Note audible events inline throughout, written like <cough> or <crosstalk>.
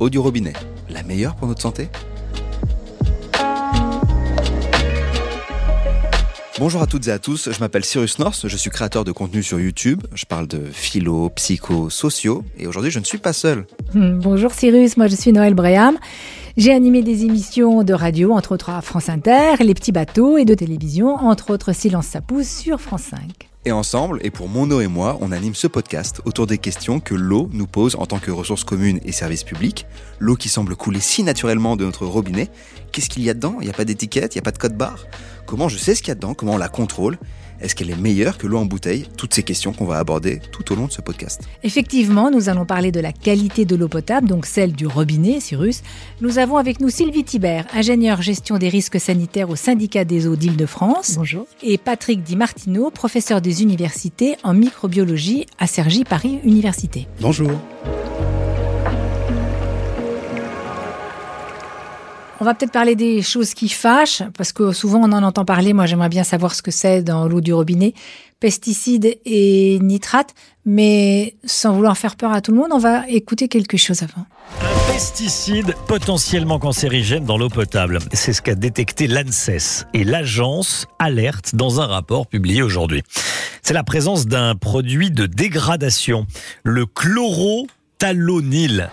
Eau du robinet, la meilleure pour notre santé Bonjour à toutes et à tous, je m'appelle Cyrus North, je suis créateur de contenu sur YouTube, je parle de philo, psycho, sociaux, et aujourd'hui je ne suis pas seul. Hmm, bonjour Cyrus, moi je suis Noël Breham. J'ai animé des émissions de radio, entre autres à France Inter, Les Petits Bateaux, et de télévision, entre autres Silence ça pousse sur France 5. Et ensemble, et pour mon eau et moi, on anime ce podcast autour des questions que l'eau nous pose en tant que ressource commune et service public. L'eau qui semble couler si naturellement de notre robinet. Qu'est-ce qu'il y a dedans? Il n'y a pas d'étiquette, il n'y a pas de code barre? Comment je sais ce qu'il y a dedans? Comment on la contrôle? Est-ce qu'elle est meilleure que l'eau en bouteille? Toutes ces questions qu'on va aborder tout au long de ce podcast. Effectivement, nous allons parler de la qualité de l'eau potable, donc celle du robinet, Cyrus. Nous avons avec nous Sylvie Thibert, ingénieure gestion des risques sanitaires au syndicat des eaux d'Île-de-France. Bonjour. Et Patrick Di Martino, professeur des universités en microbiologie à Cergy Paris Université. Bonjour. On va peut-être parler des choses qui fâchent, parce que souvent on en entend parler. Moi, j'aimerais bien savoir ce que c'est dans l'eau du robinet, pesticides et nitrates. Mais sans vouloir faire peur à tout le monde, on va écouter quelque chose avant. Un pesticide potentiellement cancérigène dans l'eau potable. C'est ce qu'a détecté l'ANSES et l'agence alerte dans un rapport publié aujourd'hui. C'est la présence d'un produit de dégradation, le chlorothalonil.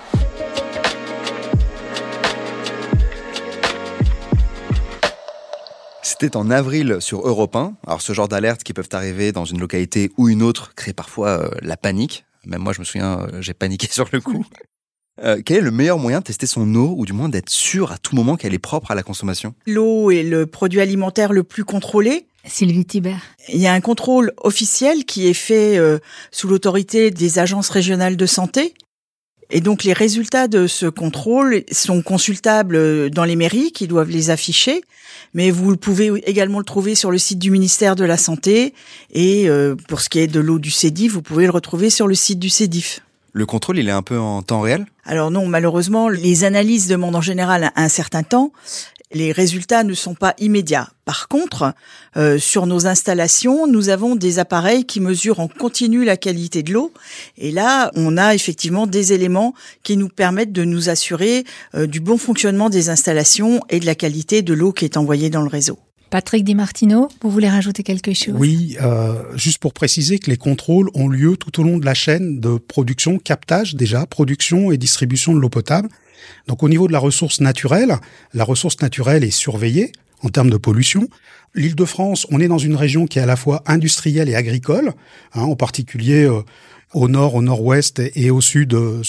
C'était en avril sur Europe 1. Alors ce genre d'alertes qui peuvent arriver dans une localité ou une autre crée parfois euh, la panique. Même moi, je me souviens, euh, j'ai paniqué <laughs> sur le coup. Euh, quel est le meilleur moyen de tester son eau ou du moins d'être sûr à tout moment qu'elle est propre à la consommation? L'eau est le produit alimentaire le plus contrôlé. Sylvie Thibert. Il y a un contrôle officiel qui est fait euh, sous l'autorité des agences régionales de santé. Et donc les résultats de ce contrôle sont consultables dans les mairies qui doivent les afficher, mais vous pouvez également le trouver sur le site du ministère de la Santé et euh, pour ce qui est de l'eau du CEDIF, vous pouvez le retrouver sur le site du CEDIF. Le contrôle, il est un peu en temps réel? Alors non, malheureusement, les analyses demandent en général un certain temps. Les résultats ne sont pas immédiats. Par contre, euh, sur nos installations, nous avons des appareils qui mesurent en continu la qualité de l'eau. Et là, on a effectivement des éléments qui nous permettent de nous assurer euh, du bon fonctionnement des installations et de la qualité de l'eau qui est envoyée dans le réseau. Patrick Di Martino, vous voulez rajouter quelque chose? Oui, euh, juste pour préciser que les contrôles ont lieu tout au long de la chaîne de production, captage déjà, production et distribution de l'eau potable. Donc au niveau de la ressource naturelle, la ressource naturelle est surveillée en termes de pollution. L'Île-de-France, on est dans une région qui est à la fois industrielle et agricole, hein, en particulier euh, au nord, au nord-ouest et au sud, euh.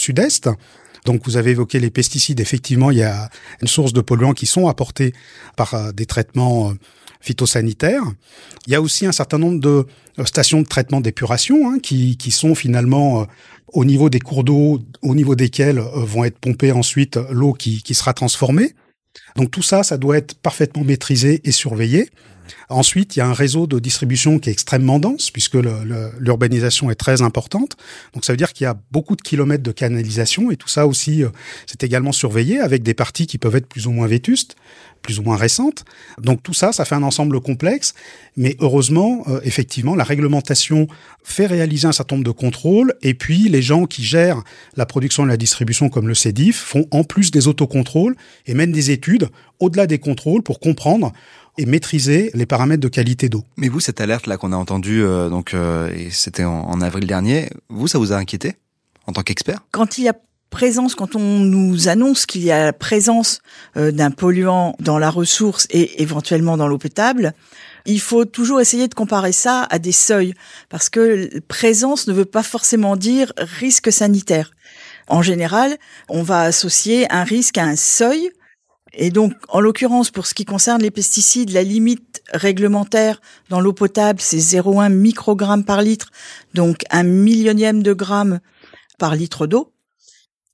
Donc vous avez évoqué les pesticides. Effectivement, il y a une source de polluants qui sont apportés par euh, des traitements phytosanitaires. Il y a aussi un certain nombre de stations de traitement d'épuration hein, qui, qui sont finalement au niveau des cours d'eau, au niveau desquels vont être pompées ensuite l'eau qui, qui sera transformée. Donc tout ça, ça doit être parfaitement maîtrisé et surveillé. Ensuite, il y a un réseau de distribution qui est extrêmement dense puisque l'urbanisation est très importante. Donc ça veut dire qu'il y a beaucoup de kilomètres de canalisation et tout ça aussi, c'est également surveillé avec des parties qui peuvent être plus ou moins vétustes, plus ou moins récentes. Donc tout ça, ça fait un ensemble complexe. Mais heureusement, euh, effectivement, la réglementation fait réaliser un certain nombre de contrôles et puis les gens qui gèrent la production et la distribution comme le CEDIF font en plus des autocontrôles et mènent des études au-delà des contrôles pour comprendre et maîtriser les paramètres de qualité d'eau. Mais vous, cette alerte là qu'on a entendue, euh, donc euh, et c'était en, en, avril dernier, vous, ça vous a inquiété en tant qu'expert? Quand il y a présence, quand on nous annonce qu'il y a la présence euh, d'un polluant dans la ressource et éventuellement dans l'eau potable, il faut toujours essayer de comparer ça à des seuils, parce que présence ne veut pas forcément dire risque sanitaire. En général, on va associer un risque à un seuil et donc, en l'occurrence, pour ce qui concerne les pesticides, la limite réglementaire dans l'eau potable, c'est 0,1 microgramme par litre, donc un millionième de gramme par litre d'eau.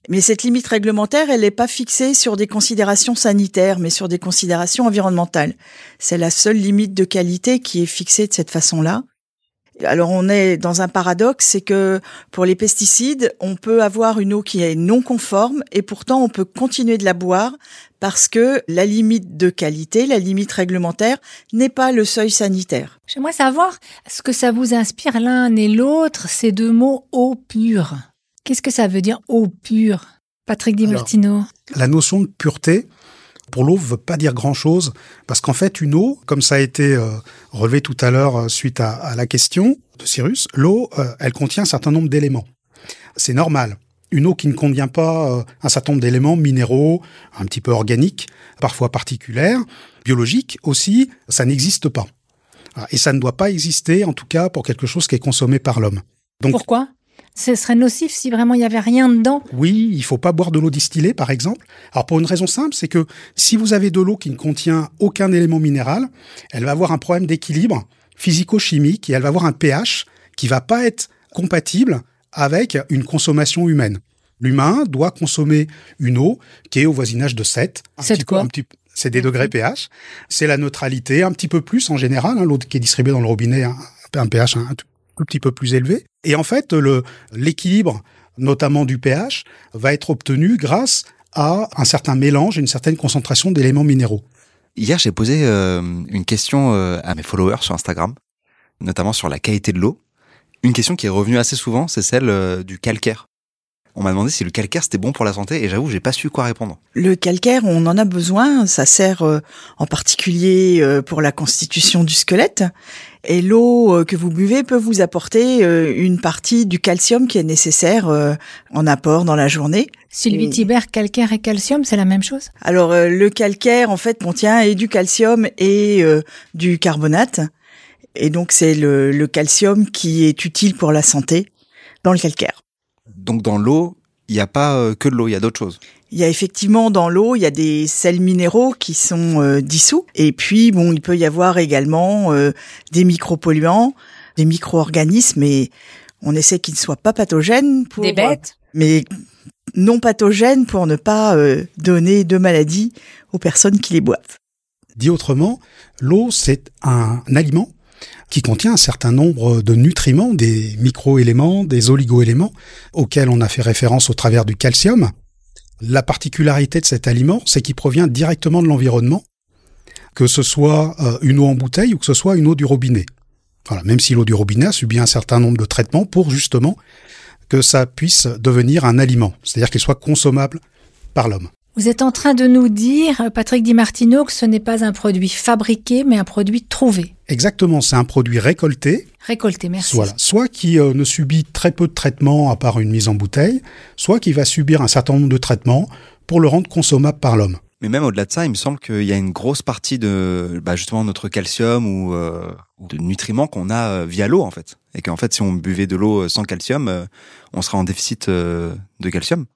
Mais cette limite réglementaire, elle n'est pas fixée sur des considérations sanitaires, mais sur des considérations environnementales. C'est la seule limite de qualité qui est fixée de cette façon-là. Alors on est dans un paradoxe, c'est que pour les pesticides, on peut avoir une eau qui est non conforme et pourtant on peut continuer de la boire parce que la limite de qualité, la limite réglementaire n'est pas le seuil sanitaire. J'aimerais savoir ce que ça vous inspire l'un et l'autre, ces deux mots eau pure. Qu'est-ce que ça veut dire eau pure? Patrick Di Martino. La notion de pureté, pour l'eau, ne veut pas dire grand-chose, parce qu'en fait, une eau, comme ça a été euh, relevé tout à l'heure euh, suite à, la question de Cyrus, l'eau, euh, elle contient un certain nombre d'éléments. C'est normal. Une eau qui ne contient pas un certain nombre d'éléments minéraux, un petit peu organiques, parfois particuliers, biologiques aussi, ça n'existe pas. Et ça ne doit pas exister, en tout cas, pour quelque chose qui est consommé par l'homme. Pourquoi? Ce serait nocif si vraiment il n'y avait rien dedans. Oui, il faut pas boire de l'eau distillée, par exemple. Alors pour une raison simple, c'est que si vous avez de l'eau qui ne contient aucun élément minéral, elle va avoir un problème d'équilibre physico-chimique et elle va avoir un pH qui va pas être compatible avec une consommation humaine. L'humain doit consommer une eau qui est au voisinage de 7. 7 quoi C'est des degrés pH. C'est la neutralité, un petit peu plus en général. Hein, l'eau qui est distribuée dans le robinet, un, un pH un, un petit peu plus élevé. Et en fait, le, l'équilibre, notamment du pH, va être obtenu grâce à un certain mélange, une certaine concentration d'éléments minéraux. Hier, j'ai posé euh, une question euh, à mes followers sur Instagram, notamment sur la qualité de l'eau. Une question qui est revenue assez souvent, c'est celle euh, du calcaire. On m'a demandé si le calcaire c'était bon pour la santé et j'avoue j'ai pas su quoi répondre. Le calcaire, on en a besoin, ça sert en particulier pour la constitution du squelette et l'eau euh, que vous buvez peut vous apporter euh, une partie du calcium qui est nécessaire euh, en apport dans la journée. Sylvie Thibert, calcaire et calcium, c'est la même chose? Alors le calcaire en fait contient et du calcium et du carbonate. Et donc c'est le, le calcium qui est utile pour la santé dans le calcaire. Donc dans l'eau, il n'y a pas que de l'eau, il y a d'autres choses. Il y a effectivement dans l'eau, il y a des sels minéraux qui sont euh, dissous. Et puis, bon, il peut y avoir également euh, des micropolluants, des micro-organismes, et on essaie qu'ils ne soient pas pathogènes. Pour, des bêtes Mais non pathogènes pour ne pas euh, donner de maladies aux personnes qui les boivent. Dit autrement, l'eau, c'est un aliment qui contient un certain nombre de nutriments, des micro-éléments, des oligo-éléments, auxquels on a fait référence au travers du calcium. La particularité de cet aliment, c'est qu'il provient directement de l'environnement, que ce soit euh, une eau en bouteille ou que ce soit une eau du robinet. Voilà, même si l'eau du robinet a subi un certain nombre de traitements pour justement que ça puisse devenir un aliment, c'est-à-dire qu'il soit consommable par l'homme. Vous êtes en train de nous dire, Patrick Di Martino, que ce n'est pas un produit fabriqué, mais un produit trouvé. Exactement, c'est un produit récolté. Récolté, merci. Voilà, soit qui euh, ne subit très peu de traitements à part une mise en bouteille, soit qui va subir un certain nombre de traitements pour le rendre consommable par l'homme. Mais même au-delà de ça, il me semble qu'il y a une grosse partie de bah, justement notre calcium ou euh, de nutriments qu'on a euh, via l'eau en fait, et qu'en fait si on buvait de l'eau sans calcium, on serait en déficit de calcium.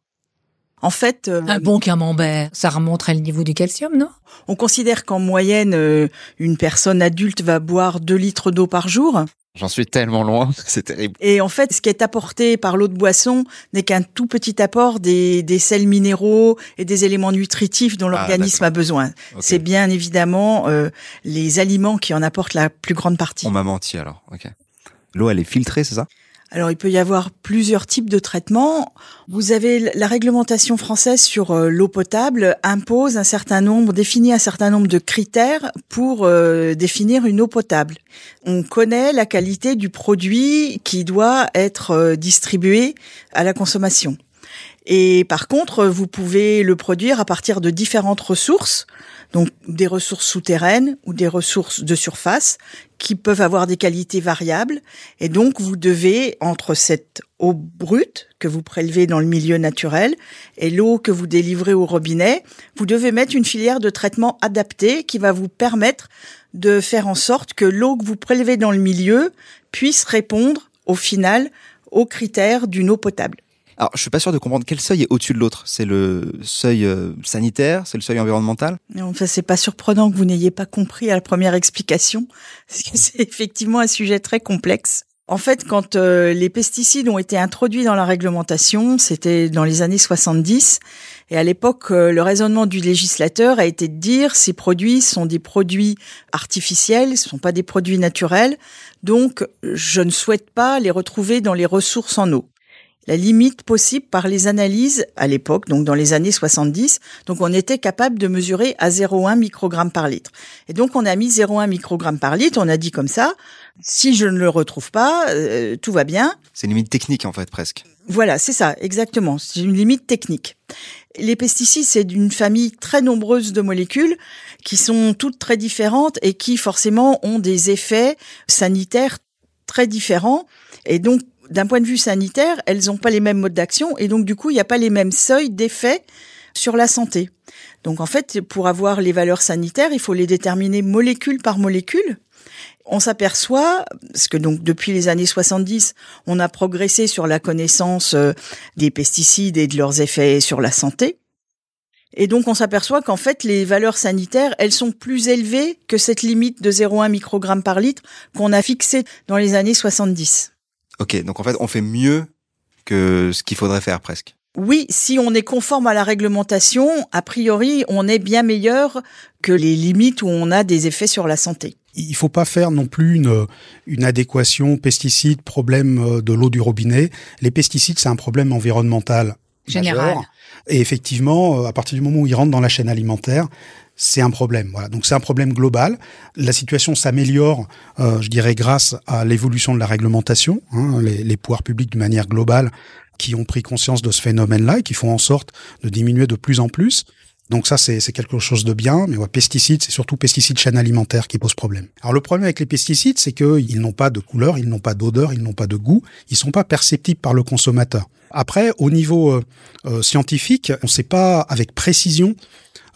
En fait, euh, un bon camembert, ça remonterait le niveau du calcium, non? On considère qu'en moyenne, euh, une personne adulte va boire 2 litres d'eau par jour. J'en suis tellement loin, <laughs> c'est terrible. Et en fait, ce qui est apporté par l'eau de boisson n'est qu'un tout petit apport des, des, sels minéraux et des éléments nutritifs dont ah, l'organisme a besoin. C'est bien évidemment euh, les aliments qui en apportent la plus grande partie. On m'a menti alors. Ok. L'eau, elle est filtrée, c'est ça? Alors il peut y avoir plusieurs types de traitements. Vous avez la réglementation française sur euh, l'eau potable impose un certain nombre, définit un certain nombre de critères pour euh, définir une eau potable. On connaît la qualité du produit qui doit être euh, distribué à la consommation. Et par contre, vous pouvez le produire à partir de différentes ressources donc des ressources souterraines ou des ressources de surface qui peuvent avoir des qualités variables. Et donc, vous devez, entre cette eau brute que vous prélevez dans le milieu naturel et l'eau que vous délivrez au robinet, vous devez mettre une filière de traitement adaptée qui va vous permettre de faire en sorte que l'eau que vous prélevez dans le milieu puisse répondre, au final, aux critères d'une eau potable. Alors, je suis pas sûr de comprendre quel seuil est au-dessus de l'autre. C'est le seuil euh, sanitaire, c'est le seuil environnemental? Enfin, c'est pas surprenant que vous n'ayez pas compris à la première explication, <laughs> c'est effectivement un sujet très complexe. En fait, quand euh, les pesticides ont été introduits dans la réglementation, c'était dans les années 70, et à l'époque, euh, le raisonnement du législateur a été de dire ces produits sont des produits artificiels, ce sont pas des produits naturels, donc je ne souhaite pas les retrouver dans les ressources en eau. La limite possible par les analyses à l'époque, donc dans les années 70. Donc on était capable de mesurer à 0,1 microgramme par litre. Et donc on a mis 0,1 microgramme par litre, on a dit comme ça, si je ne le retrouve pas, euh, tout va bien. C'est une limite technique en fait presque. Voilà, c'est ça, exactement. C'est une limite technique. Les pesticides, c'est d'une famille très nombreuse de molécules qui sont toutes très différentes et qui forcément ont des effets sanitaires très différents. Et donc, d'un point de vue sanitaire, elles n'ont pas les mêmes modes d'action et donc du coup, il n'y a pas les mêmes seuils d'effet sur la santé. Donc en fait, pour avoir les valeurs sanitaires, il faut les déterminer molécule par molécule. On s'aperçoit, parce que donc depuis les années 70, on a progressé sur la connaissance euh, des pesticides et de leurs effets sur la santé. Et donc on s'aperçoit qu'en fait les valeurs sanitaires, elles sont plus élevées que cette limite de 0,1 microgramme par litre qu'on a fixée dans les années 70. Ok, donc en fait on fait mieux que ce qu'il faudrait faire presque. Oui, si on est conforme à la réglementation, a priori, on est bien meilleur que les limites où on a des effets sur la santé. Il faut pas faire non plus une, une adéquation pesticides, problème euh, de l'eau du robinet. Les pesticides, c'est un problème environnemental Général. majeur. Et effectivement, euh, à partir du moment où ils rentrent dans la chaîne alimentaire, c'est un problème. Voilà. Donc c'est un problème global. La situation s'améliore, euh, je dirais, grâce à l'évolution de la réglementation. Hein, les, les pouvoirs publics, de manière globale, qui ont pris conscience de ce phénomène-là et qui font en sorte de diminuer de plus en plus. Donc ça, c'est quelque chose de bien, mais ouais, pesticides, c'est surtout pesticides chaîne alimentaire qui pose problème. Alors le problème avec les pesticides, c'est qu'ils n'ont pas de couleur, ils n'ont pas d'odeur, ils n'ont pas de goût, ils sont pas perceptibles par le consommateur. Après, au niveau euh, euh, scientifique, on ne sait pas avec précision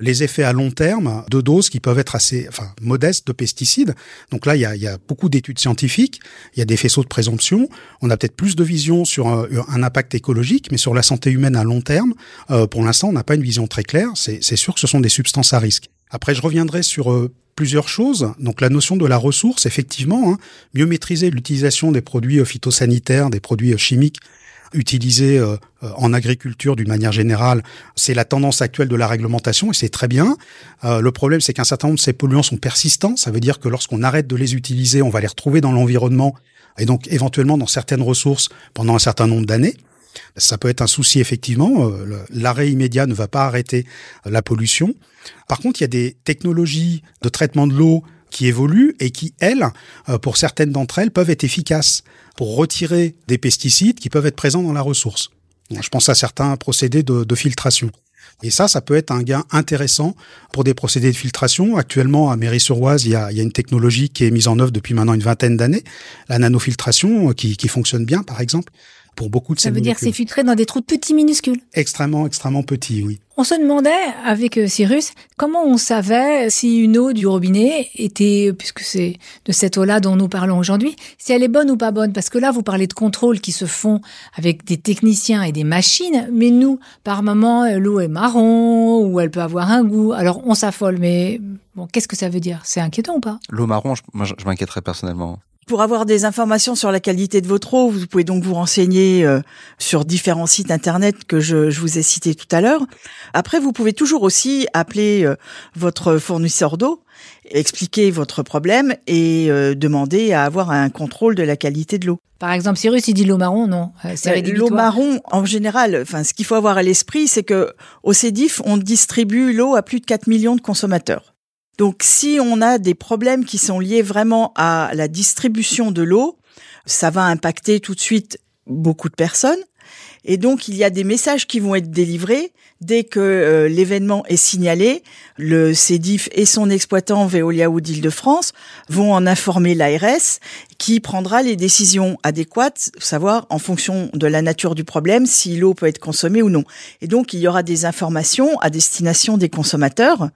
les effets à long terme de doses qui peuvent être assez enfin, modestes de pesticides. Donc là, il y a, il y a beaucoup d'études scientifiques, il y a des faisceaux de présomption. On a peut-être plus de vision sur un, impact écologique, mais sur la santé humaine à long terme, euh, pour l'instant, on n'a pas une vision très claire. C'est sûr que ce sont des substances à risque. Après, je reviendrai sur euh, plusieurs choses. Donc la notion de la ressource, effectivement, hein, mieux maîtriser l'utilisation des produits phytosanitaires, des produits chimiques utilisés euh, en agriculture d'une manière générale, c'est la tendance actuelle de la réglementation et c'est très bien. Euh, le problème, c'est qu'un certain nombre de ces polluants sont persistants. Ça veut dire que lorsqu'on arrête de les utiliser, on va les retrouver dans l'environnement et donc éventuellement dans certaines ressources pendant un certain nombre d'années. Ça peut être un souci effectivement. Euh, l'arrêt immédiat ne va pas arrêter la pollution. Par contre, il y a des technologies de traitement de l'eau qui évoluent et qui, elles, euh, pour certaines d'entre elles, peuvent être efficaces pour retirer des pesticides qui peuvent être présents dans la ressource. Je pense à certains procédés de, filtration. Et ça, ça peut être un gain intéressant pour des procédés de filtration. Actuellement, à Mairie-sur-Oise, il, y a une technologie qui est mise en œuvre depuis maintenant une vingtaine d'années, la nanofiltration, qui, qui fonctionne bien, par exemple pour beaucoup de Ça ces veut dire que c'est filtré dans des trous petits minuscules. Extrêmement, extrêmement petits, oui. On se demandait avec euh, Cyrus comment on savait si une eau du robinet était, puisque c'est de cette eau-là dont nous parlons aujourd'hui, si elle est bonne ou pas bonne. Parce que là, vous parlez de contrôles qui se font avec des techniciens et des machines, mais nous, par moment, l'eau est marron ou elle peut avoir un goût. Alors on s'affole, mais bon, qu'est-ce que ça veut dire? C'est inquiétant ou pas? L'eau marron, je, moi, je, je m'inquiéterais personnellement. Pour avoir des informations sur la qualité de votre eau, vous pouvez donc vous renseigner euh, sur différents sites internet que je, je vous ai cités tout à l'heure. Après, vous pouvez toujours aussi appeler euh, votre fournisseur d'eau, expliquer votre problème et euh, demander à avoir un contrôle de la qualité de l'eau. Par exemple, Cyrus, il dit l'eau marron, non? C'est L'eau marron, en général, enfin, ce qu'il faut avoir à l'esprit, c'est que au CEDIF, on distribue l'eau à plus de 4 millions de consommateurs. Donc si on a des problèmes qui sont liés vraiment à la distribution de l'eau, ça va impacter tout de suite beaucoup de personnes. Et donc il y a des messages qui vont être délivrés dès que euh, l'événement est signalé. Le CEDIF et son exploitant Veolia ou d'Île-de-France vont en informer l'ARS qui prendra les décisions adéquates, savoir en fonction de la nature du problème si l'eau peut être consommée ou non. Et donc il y aura des informations à destination des consommateurs.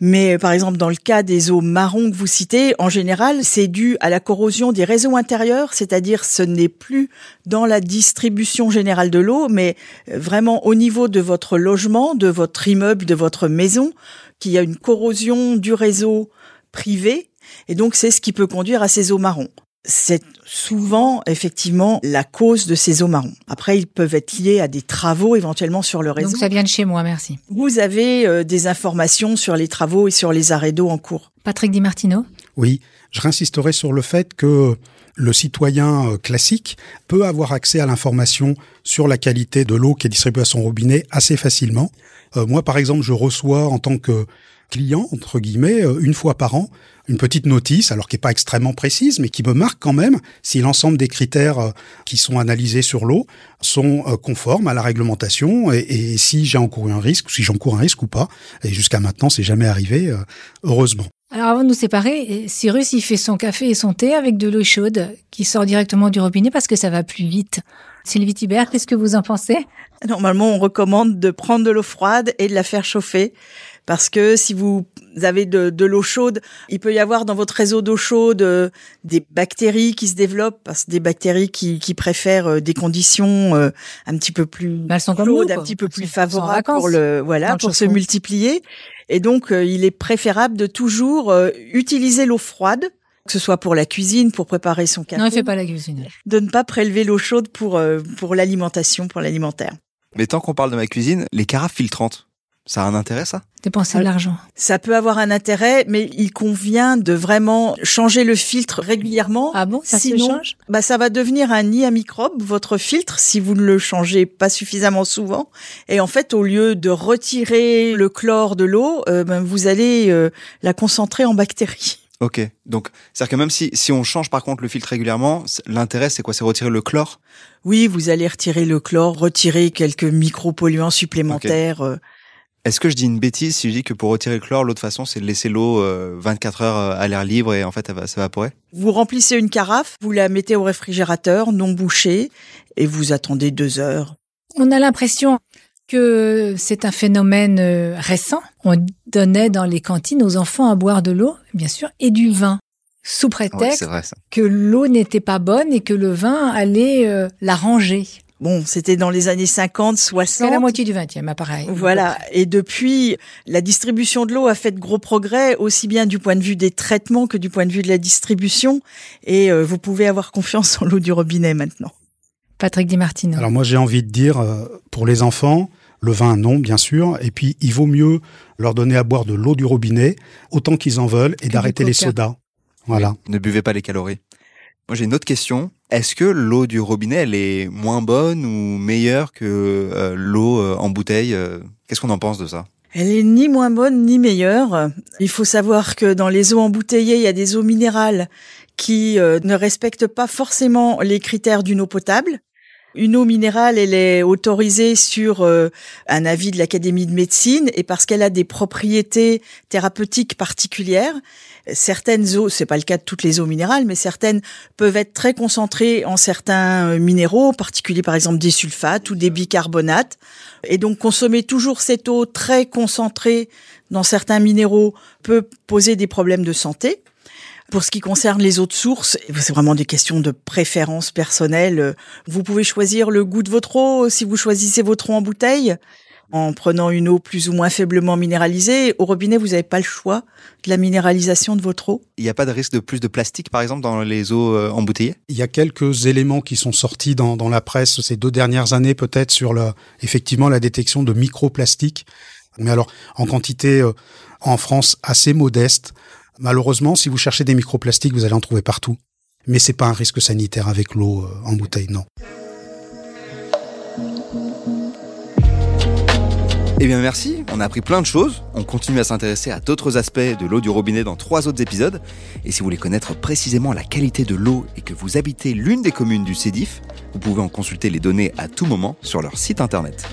Mais par exemple, dans le cas des eaux marron que vous citez, en général, c'est dû à la corrosion des réseaux intérieurs, c'est-à-dire ce n'est plus dans la distribution générale de l'eau, mais vraiment au niveau de votre logement, de votre immeuble, de votre maison, qu'il y a une corrosion du réseau privé. Et donc, c'est ce qui peut conduire à ces eaux marron c'est souvent effectivement la cause de ces eaux marrons. Après, ils peuvent être liés à des travaux éventuellement sur le réseau. Donc ça vient de chez moi, merci. Vous avez euh, des informations sur les travaux et sur les arrêts d'eau en cours. Patrick Di Martino Oui, je réinsisterai sur le fait que le citoyen euh, classique peut avoir accès à l'information sur la qualité de l'eau qui est distribuée à son robinet assez facilement. Euh, moi, par exemple, je reçois en tant que client, entre guillemets, euh, une fois par an, une petite notice, alors qui n'est pas extrêmement précise, mais qui me marque quand même si l'ensemble des critères qui sont analysés sur l'eau sont conformes à la réglementation et, et si j'ai encouru un risque, ou si j'encours un risque ou pas. Et jusqu'à maintenant, c'est jamais arrivé, heureusement. Alors avant de nous séparer, Cyrus, il fait son café et son thé avec de l'eau chaude qui sort directement du robinet parce que ça va plus vite. Sylvie Thibert, qu'est-ce que vous en pensez? Normalement, on recommande de prendre de l'eau froide et de la faire chauffer parce que si vous avez de, l'eau chaude, il peut y avoir dans votre réseau d'eau chaude euh, des bactéries qui se développent, parce que des bactéries qui, préfèrent euh, des conditions euh, un petit peu plus chaudes, un petit peu plus favorables pour le voilà pour se multiplier. Et donc, il est préférable de toujours utiliser l'eau froide que ce soit pour la cuisine, pour préparer son café. Non, il fait pas la cuisine. De ne pas prélever l'eau chaude pour pour l'alimentation, pour l'alimentaire. Mais tant qu'on parle de ma cuisine, les carafes filtrantes, ça a un intérêt, ça? Dépenser de l'argent. Ça peut avoir un intérêt, mais il convient de vraiment changer le filtre régulièrement. Ah bon? Ça Sinon, se change? bah ça va devenir un nid à microbes, votre filtre, si vous ne le changez pas suffisamment souvent. Et en fait, au lieu de retirer le chlore de l'eau, euh, ben, vous allez euh, la concentrer en bactéries. Ok, donc c'est-à-dire que même si, si on change par contre le filtre régulièrement, l'intérêt c'est quoi? C'est retirer le chlore? Oui, vous allez retirer le chlore, retirer quelques micropolluants supplémentaires. Euh, est-ce que je dis une bêtise si je dis que pour retirer le chlore, l'autre façon, c'est de laisser l'eau 24 euh, heures euh, à l'air libre et en fait, elle va s'évaporer Vous remplissez une carafe, vous la mettez au réfrigérateur, non bouchée, et vous attendez deux heures. On a l'impression que c'est un phénomène euh, récent. On donnait dans les cantines aux enfants à boire de l'eau, bien sûr, et du vin, sous prétexte que l'eau n'était pas bonne et que le vin allait l'arranger. Bon, c'était dans les années 50, 60. C'est la moitié du 20e, appareil. Voilà. Et depuis, la distribution de l'eau a fait de gros progrès, aussi bien du point de vue des traitements que du point de vue de la distribution. Et euh, vous pouvez avoir confiance en l'eau du robinet maintenant. Patrick Di Martino. Alors moi, j'ai envie de dire, euh, pour les enfants, le vin, non, bien sûr. Et puis, il vaut mieux leur donner à boire de l'eau du robinet, autant qu'ils en veulent, et d'arrêter les sodas. Voilà. ne buvez pas les calories. Moi, j'ai une autre question. Est-ce que l'eau du robinet, elle est moins bonne ou meilleure que euh, l'eau euh, en bouteille euh? Qu'est-ce qu'on en pense de ça? Elle est ni moins bonne ni meilleure. Il faut savoir que dans les eaux embouteillées, il y a des eaux minérales qui ne respectent pas forcément les critères d'une eau potable. Une eau minérale, elle est autorisée sur un avis de l'Académie de médecine et parce qu'elle a des propriétés thérapeutiques particulières certaines eaux, c'est pas le cas de toutes les eaux minérales, mais certaines peuvent être très concentrées en certains euh, minéraux, en particulier par exemple des sulfates ou des bicarbonates. Et donc consommer toujours cette eau très concentrée dans certains minéraux peut poser des problèmes de santé. Pour ce qui concerne les eaux de source, c'est vraiment des questions de préférence personnelle. Vous pouvez choisir le goût de votre eau si vous choisissez votre eau en bouteille en prenant une eau plus ou moins faiblement minéralisée. Au robinet, vous n'avez pas le choix de la minéralisation de votre eau. Il n'y a pas de risque de plus de plastique, par exemple, dans les eaux euh, embouteillées? Il y a quelques éléments qui sont sortis dans, la presse ces deux dernières années, peut-être, sur effectivement la détection de microplastiques. Mais alors, en quantité euh, en France assez modeste. Malheureusement, si vous cherchez des microplastiques, vous allez en trouver partout. Mais c'est pas un risque sanitaire avec l'eau euh, en bouteille, non. Eh bien merci, on a appris plein de choses, on continue à s'intéresser à d'autres aspects de l'eau du robinet dans trois autres épisodes, et si vous voulez connaître précisément la qualité de l'eau et que vous habitez l'une des communes du CEDIF, vous pouvez en consulter les données à tout moment sur leur site internet.